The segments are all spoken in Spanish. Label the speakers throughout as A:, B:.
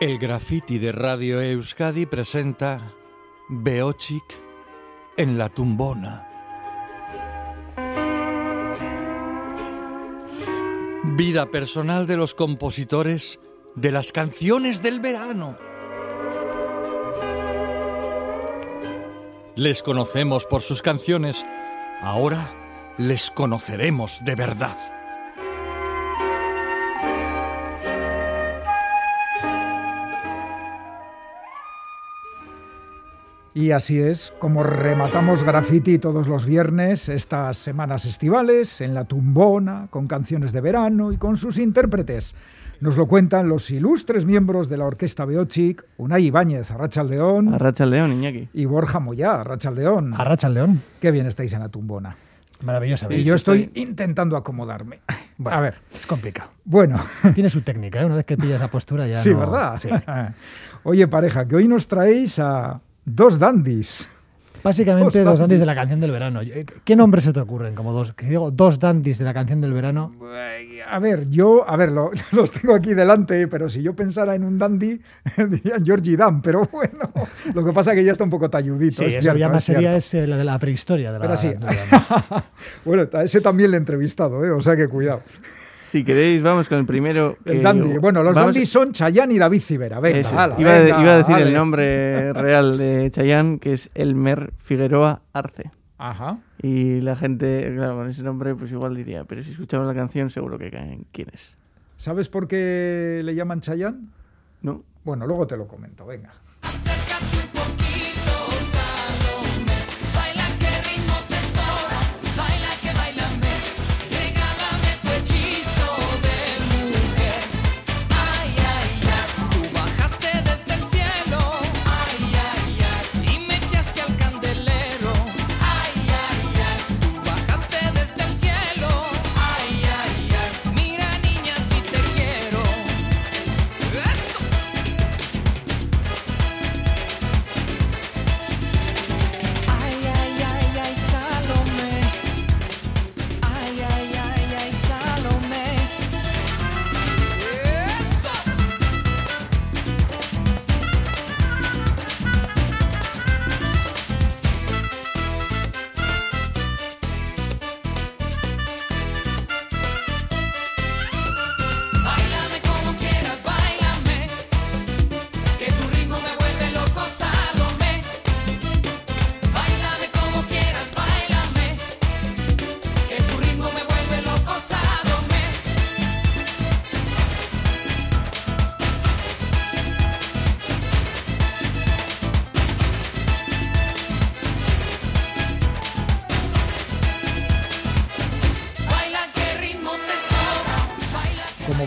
A: El graffiti de Radio Euskadi presenta Beochik en la tumbona. Vida personal de los compositores de las canciones del verano. Les conocemos por sus canciones, ahora les conoceremos de verdad.
B: Y así es como rematamos graffiti todos los viernes, estas semanas estivales, en la tumbona, con canciones de verano y con sus intérpretes. Nos lo cuentan los ilustres miembros de la orquesta Beochic, Unai Ibáñez, Arrachaldeón.
C: Arrachaldeón, Iñaki.
B: Y Borja Moyá, Arrachaldeón.
D: Arrachaldeón.
B: Qué bien estáis en la tumbona.
D: Maravillosa.
B: Y yo estoy intentando acomodarme.
D: a ver, es complicado.
B: Bueno.
D: Tiene su técnica, ¿eh? una vez que pillas esa postura ya.
B: Sí, ¿verdad? Sí. Oye, pareja, que hoy nos traéis a Dos dandies.
D: Básicamente dos, dandies de la canción del verano. ¿Qué nombres se te ocurren como dos? Que digo, dos dandies de la canción del verano.
B: A ver, yo, a ver, los tengo aquí delante, pero si yo pensara en un dandy, dirían Georgie Dan, pero bueno, lo que pasa es que ya está un poco talludito.
D: Sí, es eso ya más sería es la de la prehistoria. De la,
B: pero sí. bueno, ese también le he entrevistado, ¿eh? o sea que cuidado.
C: Si queréis, vamos con el primero.
B: el dandy. Bueno, los vamos... son Chayanne y David Civera. Venga,
C: iba, a decir el nombre real de Chayanne, que es Elmer Figueroa Arce.
B: Ajá.
C: Y la gente, claro, con ese nombre, pues igual diría, pero si escuchamos la canción, seguro que caen quién es.
B: ¿Sabes por qué le llaman Chayanne?
C: No.
B: Bueno, luego te lo comento, venga.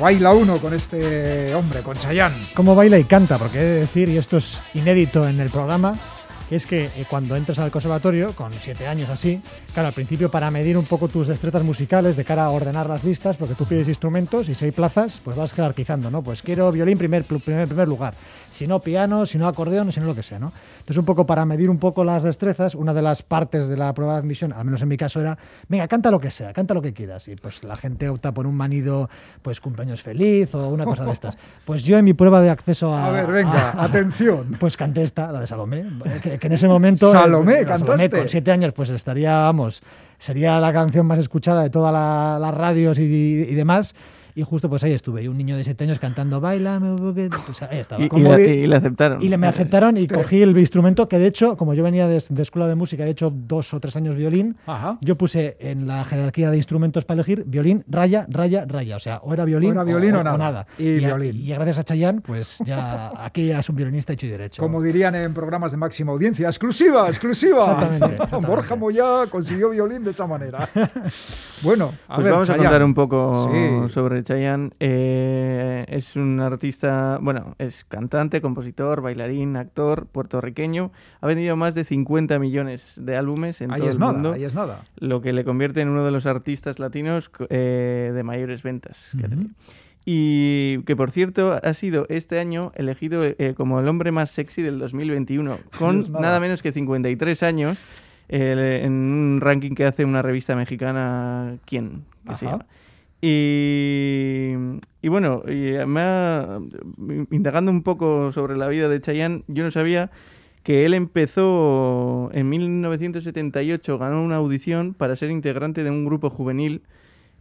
B: Baila uno con este hombre, con Chayanne.
D: Cómo baila y canta, porque he de decir, y esto es inédito en el programa, es que eh, cuando entras al conservatorio, con siete años así, claro, al principio para medir un poco tus destrezas musicales de cara a ordenar las listas, porque tú pides instrumentos y si hay plazas, pues vas jerarquizando, ¿no? Pues quiero violín primer, primer, primer lugar, si no piano, si no acordeón, si no lo que sea, ¿no? Entonces un poco para medir un poco las destrezas, una de las partes de la prueba de admisión, al menos en mi caso era, venga, canta lo que sea, canta lo que quieras. Y pues la gente opta por un manido, pues cumpleaños feliz o una cosa de estas. Pues yo en mi prueba de acceso a...
B: A ver, venga, atención.
D: Pues canté esta, la de Salomé, que, en ese momento...
B: Salomé, cantaste. Salomé,
D: con siete años pues estaría, vamos, sería la canción más escuchada de todas las radios y, y demás y justo pues ahí estuve, y un niño de 7 años cantando Baila, pues ahí estaba.
C: Y, le aceptaron.
D: Y le me aceptaron y cogí el instrumento que de hecho, como yo venía de, escuela de música, he hecho dos o tres años violín, yo puse en la jerarquía de instrumentos para elegir violín, raya, raya, raya. O sea, o era violín,
B: o, violín o, nada.
D: Y, violín. y gracias a Chayanne, pues ya aquí ya es un violinista hecho y derecho.
B: Como dirían en programas de máxima audiencia, exclusiva, exclusiva.
D: Exactamente.
B: Borja Moya consiguió violín de esa manera. bueno, a
C: pues
B: ver,
C: vamos a contar un poco sobre Chayanne. Eh, es un artista, bueno, es cantante, compositor, bailarín, actor puertorriqueño. Ha vendido más de 50 millones de álbumes en todo
B: es
C: el
B: nada,
C: mundo.
B: Ahí es nada.
C: Lo que le convierte en uno de los artistas latinos eh, de mayores ventas. Y que, por cierto, ha sido este año elegido eh, como el hombre más sexy del 2021, con nada. menos que 53 años, en un ranking que hace una revista mexicana, ¿quién? Que se llama. Y, y bueno, y me indagando un poco sobre la vida de Chayanne, yo no sabía que él empezó en 1978, ganó una audición para ser integrante de un grupo juvenil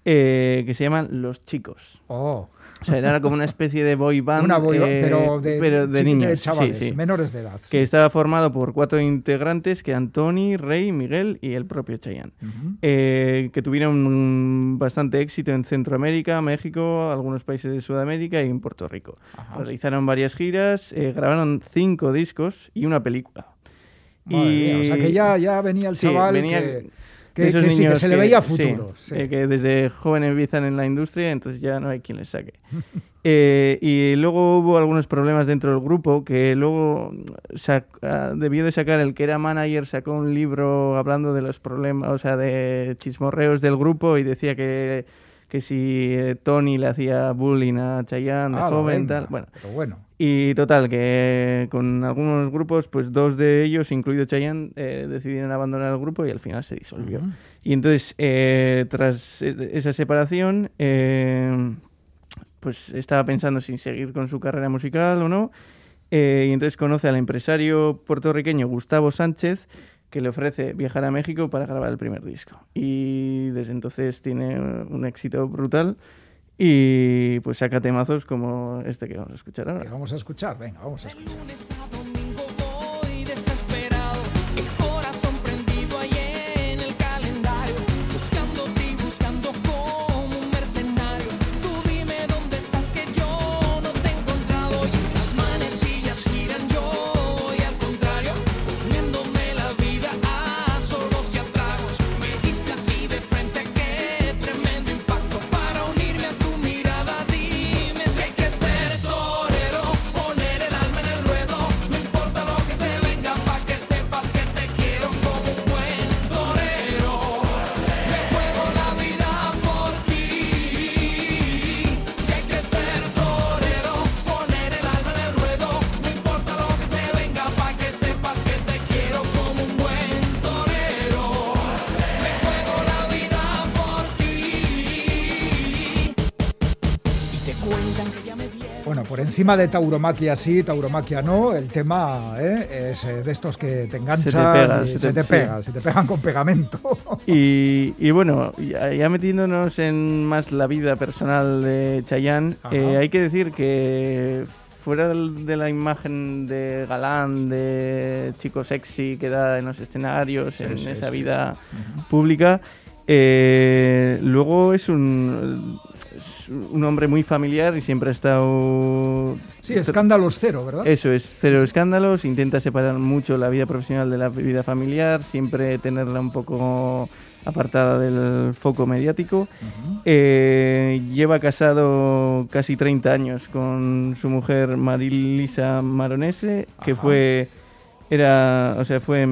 C: eh, que se llaman Los Chicos.
B: Oh,
C: O sea, era como una especie de boy band,
B: una boy band,
C: eh,
B: pero de,
C: pero de niños,
B: chavales,
C: sí.
B: menores de edad. sí.
C: que estaba formado por cuatro integrantes, que Antoni, Rey, Miguel y el propio Chayanne. Eh, que tuvieron bastante éxito en Centroamérica, México, algunos países de Sudamérica y en Puerto Rico.
B: Ajá.
C: Realizaron varias giras, grabaron cinco discos y una película.
B: Madre mía, o sea que ya, ya venía el chaval
C: venía
B: que,
C: de
B: que-
C: esos
B: que sí, que
C: niños
B: se le veía futuro.
C: sí,
B: sí.
C: eh, que desde joven empiezan en la industria, entonces ya no hay quien les saque. Eh, y luego hubo algunos problemas dentro del grupo que luego ah, debió de sacar el que era manager sacó un libro hablando de los problemas, o sea, de chismorreos del grupo y decía que, que si eh, Tony le hacía bullying a Chayanne de
B: Ah,
C: joven, tal, bueno.
B: Pero bueno.
C: Y total, que con algunos grupos, pues dos de ellos, incluido Chayanne, eh, decidieron abandonar el grupo y al final se disolvió. Y entonces, eh, tras e- esa separación, pues estaba pensando si seguir con su carrera musical o no. y entonces conoce al empresario puertorriqueño Gustavo Sánchez, que le ofrece viajar a México para grabar el primer disco. Y desde entonces tiene un éxito brutal. Y pues saca temazos como este que vamos a escuchar
B: Que
C: ahora.
B: vamos a escuchar, venga, vamos a escuchar. Encima de tauromaquia sí, tauromaquia no, el tema ¿eh? es eh, de estos que te enganchan
C: pega, se
B: se
C: te-
B: te,
C: sí.
B: pega, se te pegan con pegamento.
C: Y, y bueno, ya, ya metiéndonos en más la vida personal de Chayanne, eh, hay que decir que fuera de la imagen de galán, de chico sexy que da en los escenarios, en
B: sí,
C: esa vida pública, eh, luego es un, un hombre muy familiar y siempre ha estado...
B: Sí, escándalos cero, ¿verdad?
C: Eso es, cero escándalos, intenta separar mucho la vida profesional de la vida familiar, siempre tenerla un poco apartada del foco mediático. Eh, lleva casado casi 30 años con su mujer Marilisa Maronese, que
B: Ajá.
C: fue era, o sea, fue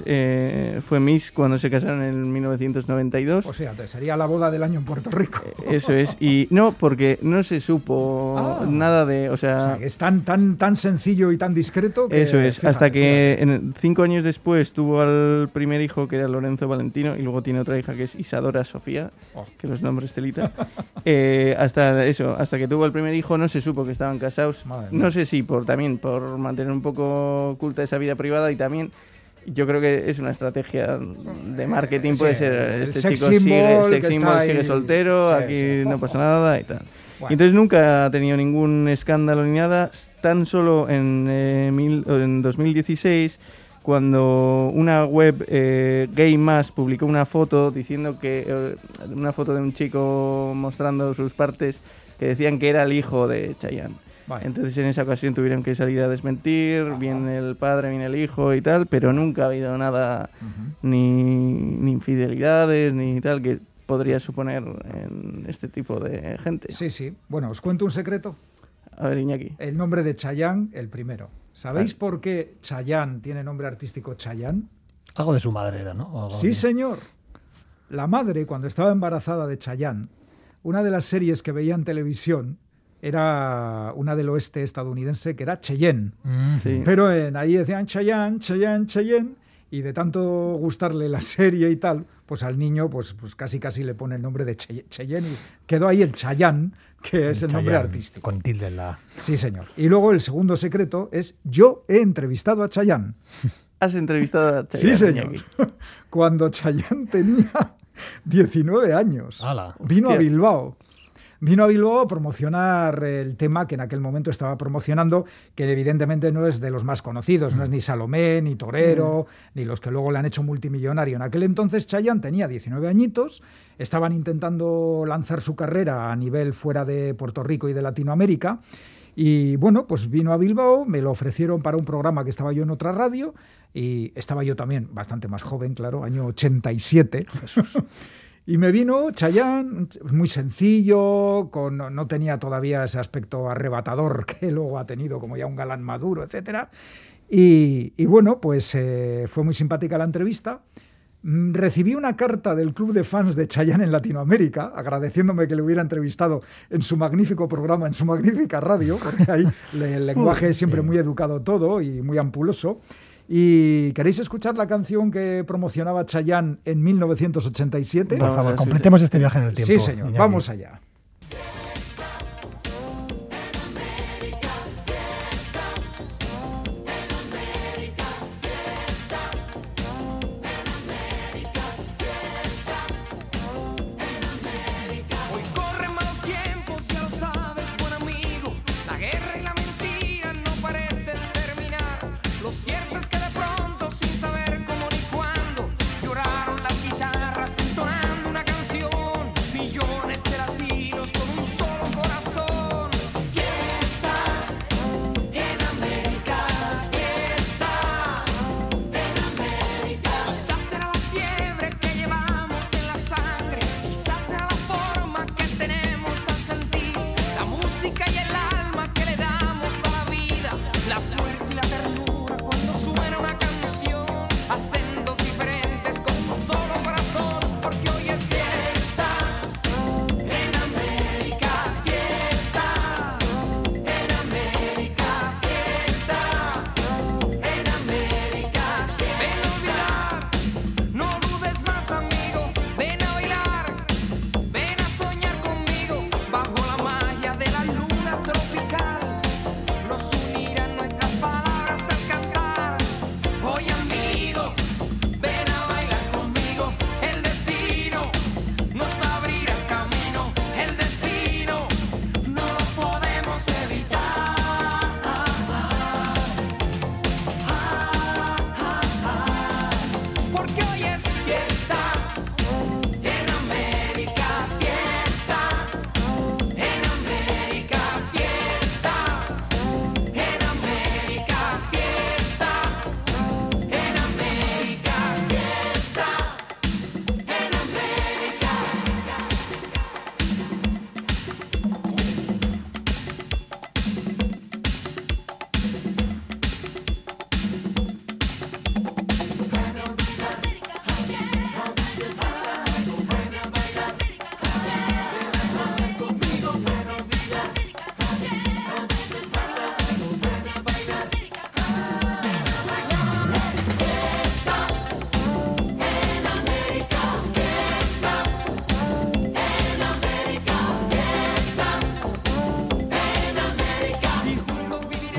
C: Miss eh, fue Miss cuando se casaron en 1992.
B: O sea, te sería la boda del año en Puerto Rico.
C: Eso es. Y no, porque no se supo
B: Ah.
C: nada de, o sea,
B: O sea, que es tan, tan, tan sencillo y tan discreto que...
C: Eso es,
B: fíjate,
C: hasta que en- cinco años después tuvo al primer hijo que era Lorenzo Valentino y luego tiene otra hija que es Isadora Sofía,
B: Oh.
C: que los nombres telita. Eh, hasta eso, hasta que tuvo el primer hijo no se supo que estaban casados.
B: Madre mía.
C: No sé si por también por mantener un poco oculta esa vida privada y también yo creo que es una estrategia de marketing,
B: Sí,
C: puede ser este chico sigue, sex symbol, sigue soltero,
B: Sí,
C: aquí
B: sí.
C: no pasa nada y tal.
B: Bueno.
C: Entonces nunca ha tenido ningún escándalo ni nada, tan solo en, eh, mil- en 2016, cuando una web eh, Gay Más publicó una foto diciendo que, eh, una foto de un chico mostrando sus partes que decían que era el hijo de Chayanne.
B: Vale.
C: Entonces en esa ocasión tuvieron que salir a desmentir, viene el padre, viene el hijo y tal, pero nunca ha habido nada, ni, ni infidelidades, ni tal, que podría suponer en este tipo de gente.
B: Sí, sí. Bueno, os cuento un secreto.
C: A ver, Iñaki.
B: El nombre de Chayanne, el primero. ¿Sabéis por qué Chayanne tiene nombre artístico Chayanne?
D: Algo de su madre era, ¿no? Algo
B: Sí,
D: de-
B: señor. La madre, cuando estaba embarazada de Chayanne, una de las series que veía en televisión era una del oeste estadounidense que era Cheyenne.
D: Mm.
C: Sí.
B: Pero en, ahí decían Chayanne, Chayanne, Cheyenne. y de tanto gustarle la serie y tal, pues al niño pues, pues casi casi le pone el nombre de Chey- Cheyenne y quedó ahí el Chayán, que es el nombre artístico.
D: Con tilde en la.
B: Sí, señor. Y luego el segundo secreto es yo he entrevistado a Chayán.
C: Has entrevistado a
B: Sí,
C: Chayanne,
B: señor. Cuando Chayán tenía 19 años.
D: Ala.
B: Vino a. Bilbao. Vino a Bilbao a promocionar el tema que en aquel momento estaba promocionando, que evidentemente no es de los más conocidos, no es ni Salomé, ni Torero, ni los que luego le han hecho multimillonario. En aquel entonces Chayanne tenía 19 añitos, estaban intentando lanzar su carrera a nivel fuera de Puerto Rico y de Latinoamérica. Y bueno, pues vino a Bilbao, me lo ofrecieron para un programa que estaba yo en otra radio y estaba yo también bastante más joven, claro, año 87. Y me vino Chayanne, muy sencillo, con, no, no tenía todavía ese aspecto arrebatador que luego ha tenido como ya un galán maduro, etcétera. Y, y bueno, pues eh, fue muy simpática la entrevista. Mm, Recibí una carta del club de fans de Chayanne en Latinoamérica, agradeciéndome que le hubiera entrevistado en su magnífico programa, en su magnífica radio, porque ahí el lenguaje es siempre muy educado todo y muy ampuloso. ¿Y queréis escuchar la canción que promocionaba Chayanne en 1987?
D: Por favor, completemos este viaje en el tiempo.
B: Sí, señor.
D: Iñaki.
B: Vamos allá.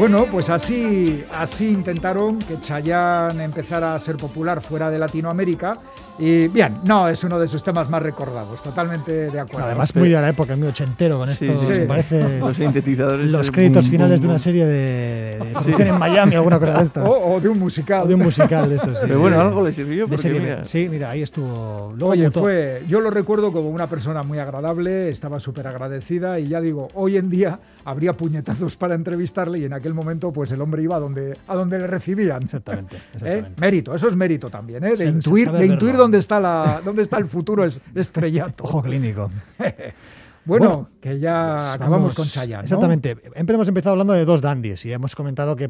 B: Bueno, pues así, así intentaron que Chayanne empezara a ser popular fuera de Latinoamérica. Y bien, no, es uno de sus temas más recordados, totalmente de acuerdo.
D: Además, muy de la época, muy ochentero con esto.
C: Sí, sí,
D: se
B: sí.
D: parece
C: Los sintetizadores.
D: los créditos
C: bum,
D: finales
C: bum,
D: de una serie de, de producción en Miami, alguna cosa de estas.
B: o, o de un musical.
D: O de un musical de estos. sí,
C: Pero
D: sí.
C: bueno, algo le sirvió
D: De
C: porque
D: serie
C: mira,
D: Sí, mira, ahí estuvo. Luego
B: Oye,
D: mutó.
B: fue, yo lo recuerdo como una persona muy agradable, estaba súper agradecida y ya digo, hoy en día habría puñetazos para entrevistarle y en aquel momento pues el hombre iba a donde, a donde le recibían.
D: Exactamente.
B: ¿Eh? Mérito, eso es mérito también, ¿eh? de
D: Se-
B: intuir, de intuir dónde, está la, dónde está el futuro es, estrellato.
D: Ojo clínico.
B: Bueno,
D: Bueno,
B: que ya
D: Pues
B: acabamos
D: vamos-
B: con Chayanne. ¿no?
D: Exactamente. Hemos empezado hablando de dos dandies y hemos comentado que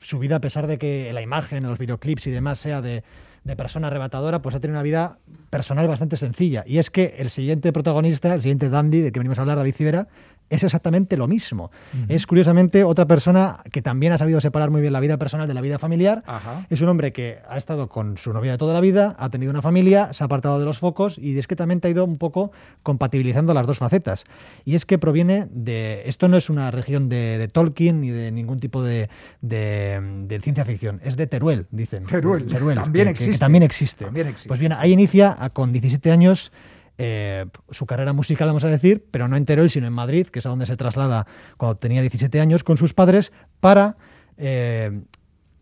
D: su vida, a pesar de que la imagen, los videoclips y demás sea de, de persona arrebatadora, pues ha tenido una vida personal bastante sencilla. Y es que el siguiente protagonista, el siguiente dandy de que venimos a hablar, David Civera, es exactamente lo mismo. Es curiosamente otra persona que también ha sabido separar muy bien la vida personal de la vida familiar.
B: Ajá.
D: Es un hombre que ha estado con su novia de toda la vida, ha tenido una familia, se ha apartado de los focos y discretamente ha ido un poco compatibilizando las dos facetas. Y es que proviene de... Esto no es una región de, de Tolkien ni de ningún tipo de, de- de ciencia ficción, es de Teruel, dicen.
B: Teruel, también
D: que- que- que
B: existe.
D: también existe.
B: También existe,
D: Pues bien, ahí inicia con 17 años eh, su carrera musical, vamos a decir, pero no en Teruel, sino en Madrid, que es a donde se traslada cuando tenía 17 años con sus padres para eh,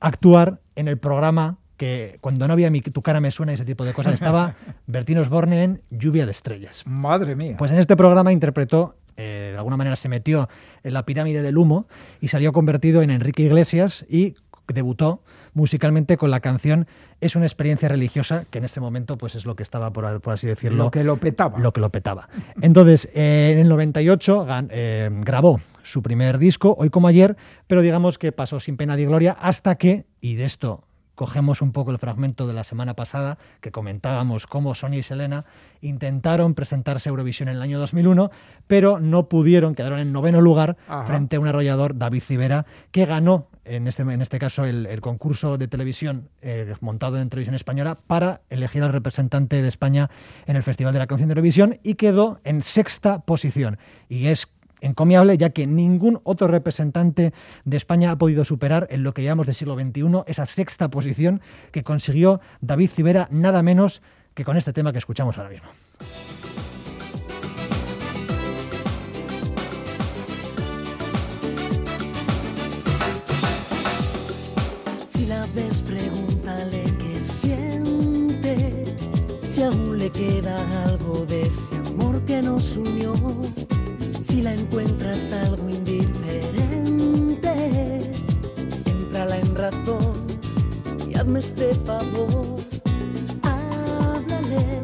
D: actuar en el programa que cuando no había mi, Tu cara me suena y ese tipo de cosas, estaba Bertín Osborne en Lluvia de Estrellas.
B: Madre mía.
D: Pues en este programa interpretó, eh, de alguna manera se metió en la pirámide del humo y salió convertido en Enrique Iglesias y debutó musicalmente con la canción Es una experiencia religiosa, que en este momento pues es lo que estaba, por, por así decirlo,
B: lo que lo petaba.
D: lo que lo petaba. Entonces, eh, en el 98 gan- eh, grabó su primer disco, Hoy como ayer, pero digamos que pasó sin pena ni gloria hasta que, y de esto cogemos un poco el fragmento de la semana pasada, que comentábamos cómo Sonia y Selena intentaron presentarse a Eurovisión en el año 2001, pero no pudieron, quedaron en noveno lugar
B: Ajá.
D: frente a un arrollador, David Civera, que ganó, en este, en este caso, el, el concurso de televisión eh, montado en televisión española para elegir al representante de España en el Festival de la Canción de Eurovisión y quedó en sexta posición. Y es encomiable ya que ningún otro representante de España ha podido superar en lo que llamamos de siglo XXI esa sexta posición que consiguió David Civera nada menos que con este tema que escuchamos ahora mismo.
E: Si la siente. Si aún le queda algo de ese amor que nos unió. Si la encuentras algo indiferente, entrala en razón y hazme este favor. Háblale,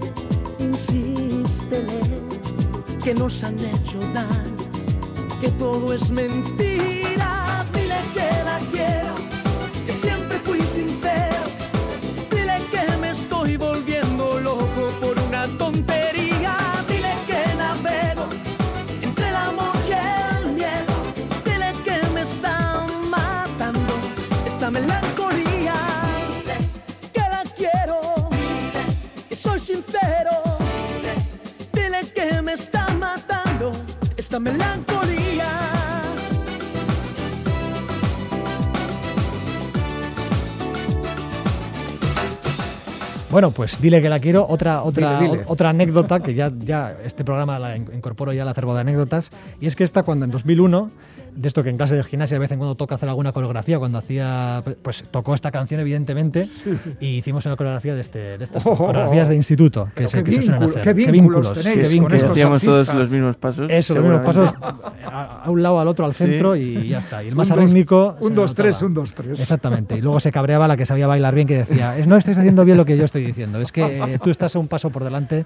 E: insístele, que nos han hecho daño, que todo es mentira. Melancolía.
D: Bueno, pues dile que la quiero. Otra, otra,
B: Dile, dile.
D: o- otra anécdota, que ya, ya este programa la in- incorporo ya al acervo de anécdotas, y es que esta cuando en 2001, de esto que en clase de gimnasia de vez en cuando toca hacer alguna coreografía, cuando hacía, pues tocó esta canción evidentemente, y hicimos una coreografía de, este, de estas
B: Oh,
D: coreografías de instituto, que se,
B: qué
D: que se suelen
B: vínculo-
D: hacer.
B: qué vínculos tenéis
D: qué
B: con
D: vínculos.
B: estos
C: hacíamos todos los mismos pasos.
D: Eso, los mismos pasos a, a un lado, al otro, al centro y ya está. Y el más
B: Un dos-
D: arrítmico.
B: Un
D: se
B: 2-3,
D: notaba.
B: un 2-3.
D: Exactamente. Y luego se cabreaba la que sabía bailar bien, que decía, "Es- no estáis haciendo bien lo que yo estoy diciendo, es que eh, tú estás un paso por delante,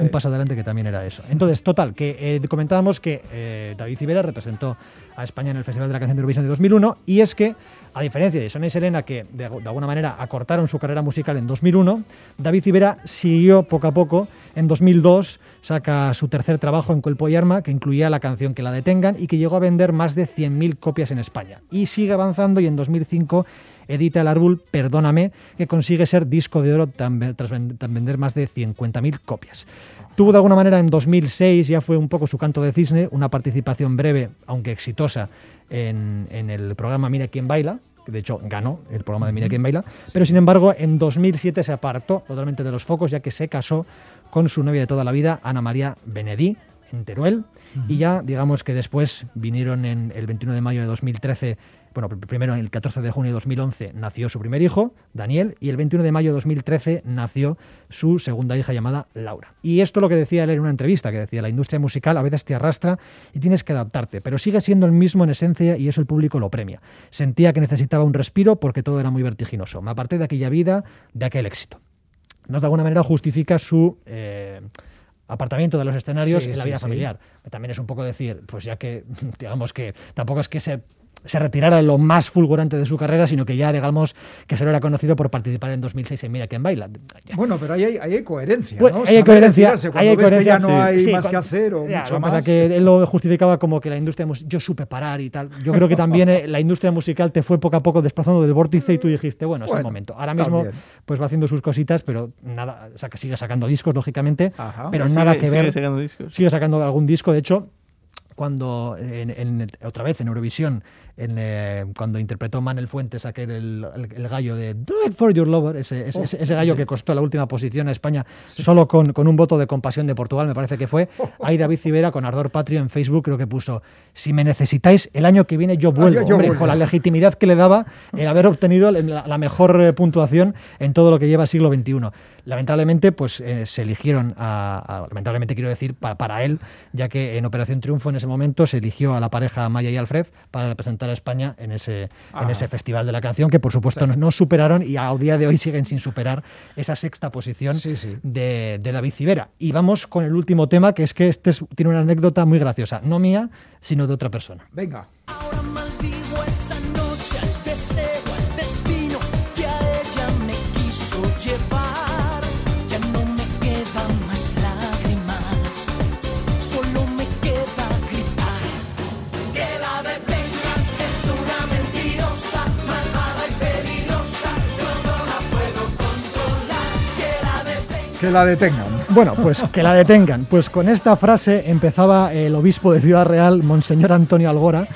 D: un paso adelante que también era eso. Entonces, total, que eh, comentábamos que eh, David Civera representó a España en el Festival de la Canción de Eurovisión de 2001 y es que, a diferencia de Sonia y Selena, que de, alguna manera acortaron su carrera musical en 2001, David Civera siguió poco a poco. En 2002 saca su tercer trabajo en Cuerpo y Arma, que incluía la canción Que la detengan y que llegó a vender más de 100.000 copias en España. Y sigue avanzando y en 2005 edita El Árbol Perdóname, que consigue ser disco de oro tras vender más de 50.000 copias. Tuvo de alguna manera en 2006, ya fue un poco su canto de cisne, una participación breve, aunque exitosa, en, en el programa Mira quién baila, que de hecho ganó el programa de Mira quién baila, pero sin embargo en 2007 se apartó totalmente de los focos ya que se casó con su novia de toda la vida, Ana María Benedí, en Teruel, y ya digamos que después vinieron en el 21 de mayo de 2013 bueno, pr- primero el 14 de junio de 2011 nació su primer hijo, Daniel, y el 21 de mayo de 2013 nació su segunda hija llamada Laura. Y esto lo que decía él en una entrevista, que decía, la industria musical a veces te arrastra y tienes que adaptarte, pero sigue siendo el mismo en esencia y eso el público lo premia. Sentía que necesitaba un respiro porque todo era muy vertiginoso. Me aparté de aquella vida, de aquel éxito. No de alguna manera justifica su... eh, apartamiento de los escenarios
B: Sí,
D: en la vida
B: sí.
D: familiar. También es un poco decir, pues ya que, digamos que tampoco es que se se retirara lo más fulgurante de su carrera, sino que ya, digamos, que solo era conocido por participar en 2006 en Mira quién baila.
B: Bueno, pero ahí hay, ahí hay coherencia,
D: Bueno,
B: ¿no?
D: hay
B: Saber
D: coherencia, hay
B: ves que ya
D: coherencia,
B: no hay
D: sí,
B: más
D: cuando-
B: que hacer o
D: Ya,
B: mucho
D: lo que
B: más.
D: pasa que él lo justificaba como que la industria yo supe parar y tal. Yo creo que también eh, la industria musical te fue poco a poco desplazando del vórtice y tú dijiste, bueno, es el momento. Ahora mismo
B: también.
D: pues va haciendo sus cositas, pero nada, o sea, que sigue sacando discos, lógicamente,
B: Ajá.
D: pero
C: Sigue-
D: nada que
C: sigue
D: ver.
C: sacando discos.
D: Sigue sacando algún disco, de hecho, cuando en, en- otra vez en Eurovisión, en, eh, cuando interpretó Manel Fuentes aquel el, el- el gallo de Do It For Your Lover, ese, ese- ese- ese gallo que costó la última posición a España solo con, con un voto de compasión de Portugal, me parece que fue, ahí David Civera con Ardor Patrio en Facebook creo que puso, si me necesitáis el año que viene yo vuelvo,
B: yo
D: Hombre,
B: vuelvo.
D: con la legitimidad que le daba el haber obtenido la, la mejor eh, puntuación en todo lo que lleva siglo XXI. Lamentablemente, pues eh, se eligieron a, a- lamentablemente quiero decir pa- para él, ya que en Operación Triunfo en ese momento se eligió a la pareja Maya y Alfred para representar a España en ese, en ese festival de la canción, que por supuesto no, no superaron y a día de hoy siguen sin superar esa sexta posición
B: Sí, sí.
D: De, de David Civera. Y vamos con el último tema, que es que este es- tiene una anécdota muy graciosa, no mía, sino de otra persona.
B: Venga.
E: Que la detengan.
D: Bueno, pues que la detengan. Pues con esta frase empezaba el obispo de Ciudad Real, Monseñor Antonio Algora,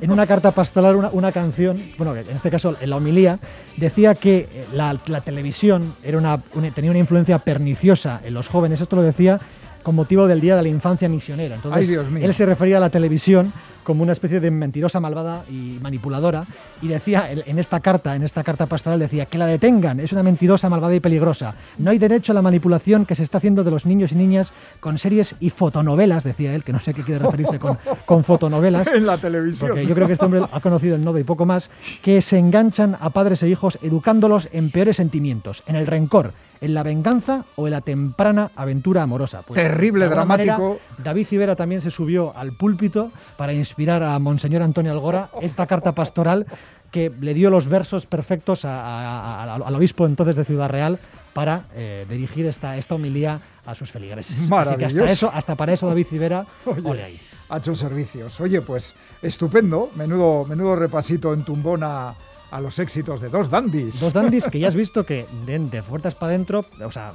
D: en una carta pastoral, una, una canción, bueno, en este caso en la homilía, decía que eh, la, la televisión era una, una- tenía una influencia perniciosa en los jóvenes. Esto lo decía con motivo del Día de la Infancia Misionera. Entonces,
B: Ay, Dios mío.
D: él se refería a la televisión como una especie de mentirosa, malvada y manipuladora. Y decía, en esta carta, en esta carta pastoral, decía que la detengan, es una mentirosa, malvada y peligrosa. No hay derecho a la manipulación que se está haciendo de los niños y niñas con series y fotonovelas, decía él, que no sé qué quiere referirse con, con fotonovelas.
B: En la televisión.
D: Porque yo creo que este hombre ha conocido el nodo y poco más, que se enganchan a padres e hijos educándolos en peores sentimientos, en el rencor, en la venganza o en la temprana aventura amorosa. Pues,
B: Terrible, dramático.
D: David Civera también se subió al púlpito para inspirar a Monseñor Antonio Algora esta carta pastoral que le dio los versos perfectos a- a- a- al obispo entonces de Ciudad Real para eh, dirigir esta, esta homilía a sus feligreses. Así que hasta, eso, hasta para eso David Civera,
B: Oye,
D: ole ahí.
B: ha hecho servicios. Oye, pues estupendo. Menudo, menudo repasito en tumbona a los éxitos de dos dandies.
D: Dos dandies que ya has visto que de, de puertas para adentro, o sea,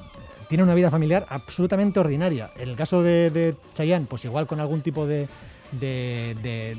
D: tienen una vida familiar absolutamente ordinaria. En el caso de, de Chayanne, pues igual con algún tipo de, de, de-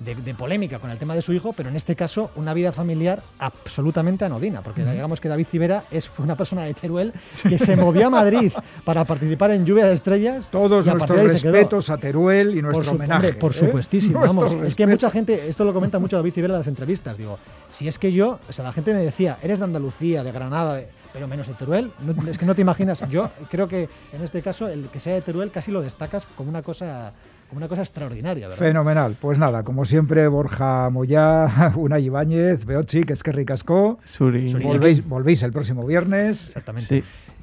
D: de- de polémica con el tema de su hijo, pero en este caso una vida familiar absolutamente anodina, porque digamos que David Civera es, fue una persona de Teruel que se movió a Madrid para participar en Lluvia de Estrellas.
B: Todos nuestros respetos a Teruel y
D: Por,
B: nuestro
D: su-
B: homenaje.
D: hombre, por
B: ¿eh?
D: supuestísimo, vamos. Es que mucha gente, esto lo comenta mucho David Civera en las entrevistas, digo, si es que yo, o sea, la gente me decía, eres de Andalucía, de Granada, de- pero menos de Teruel, no- es que no te imaginas. Yo creo que en este caso el que sea de Teruel casi lo destacas como una cosa, una cosa extraordinaria, ¿verdad?
B: Fenomenal. Pues nada, como siempre, Borja Moyá, Unai Ibáñez, Beochi, que es que ricasco. Volvéis, volvéis el próximo viernes.
D: Exactamente.
C: Sí.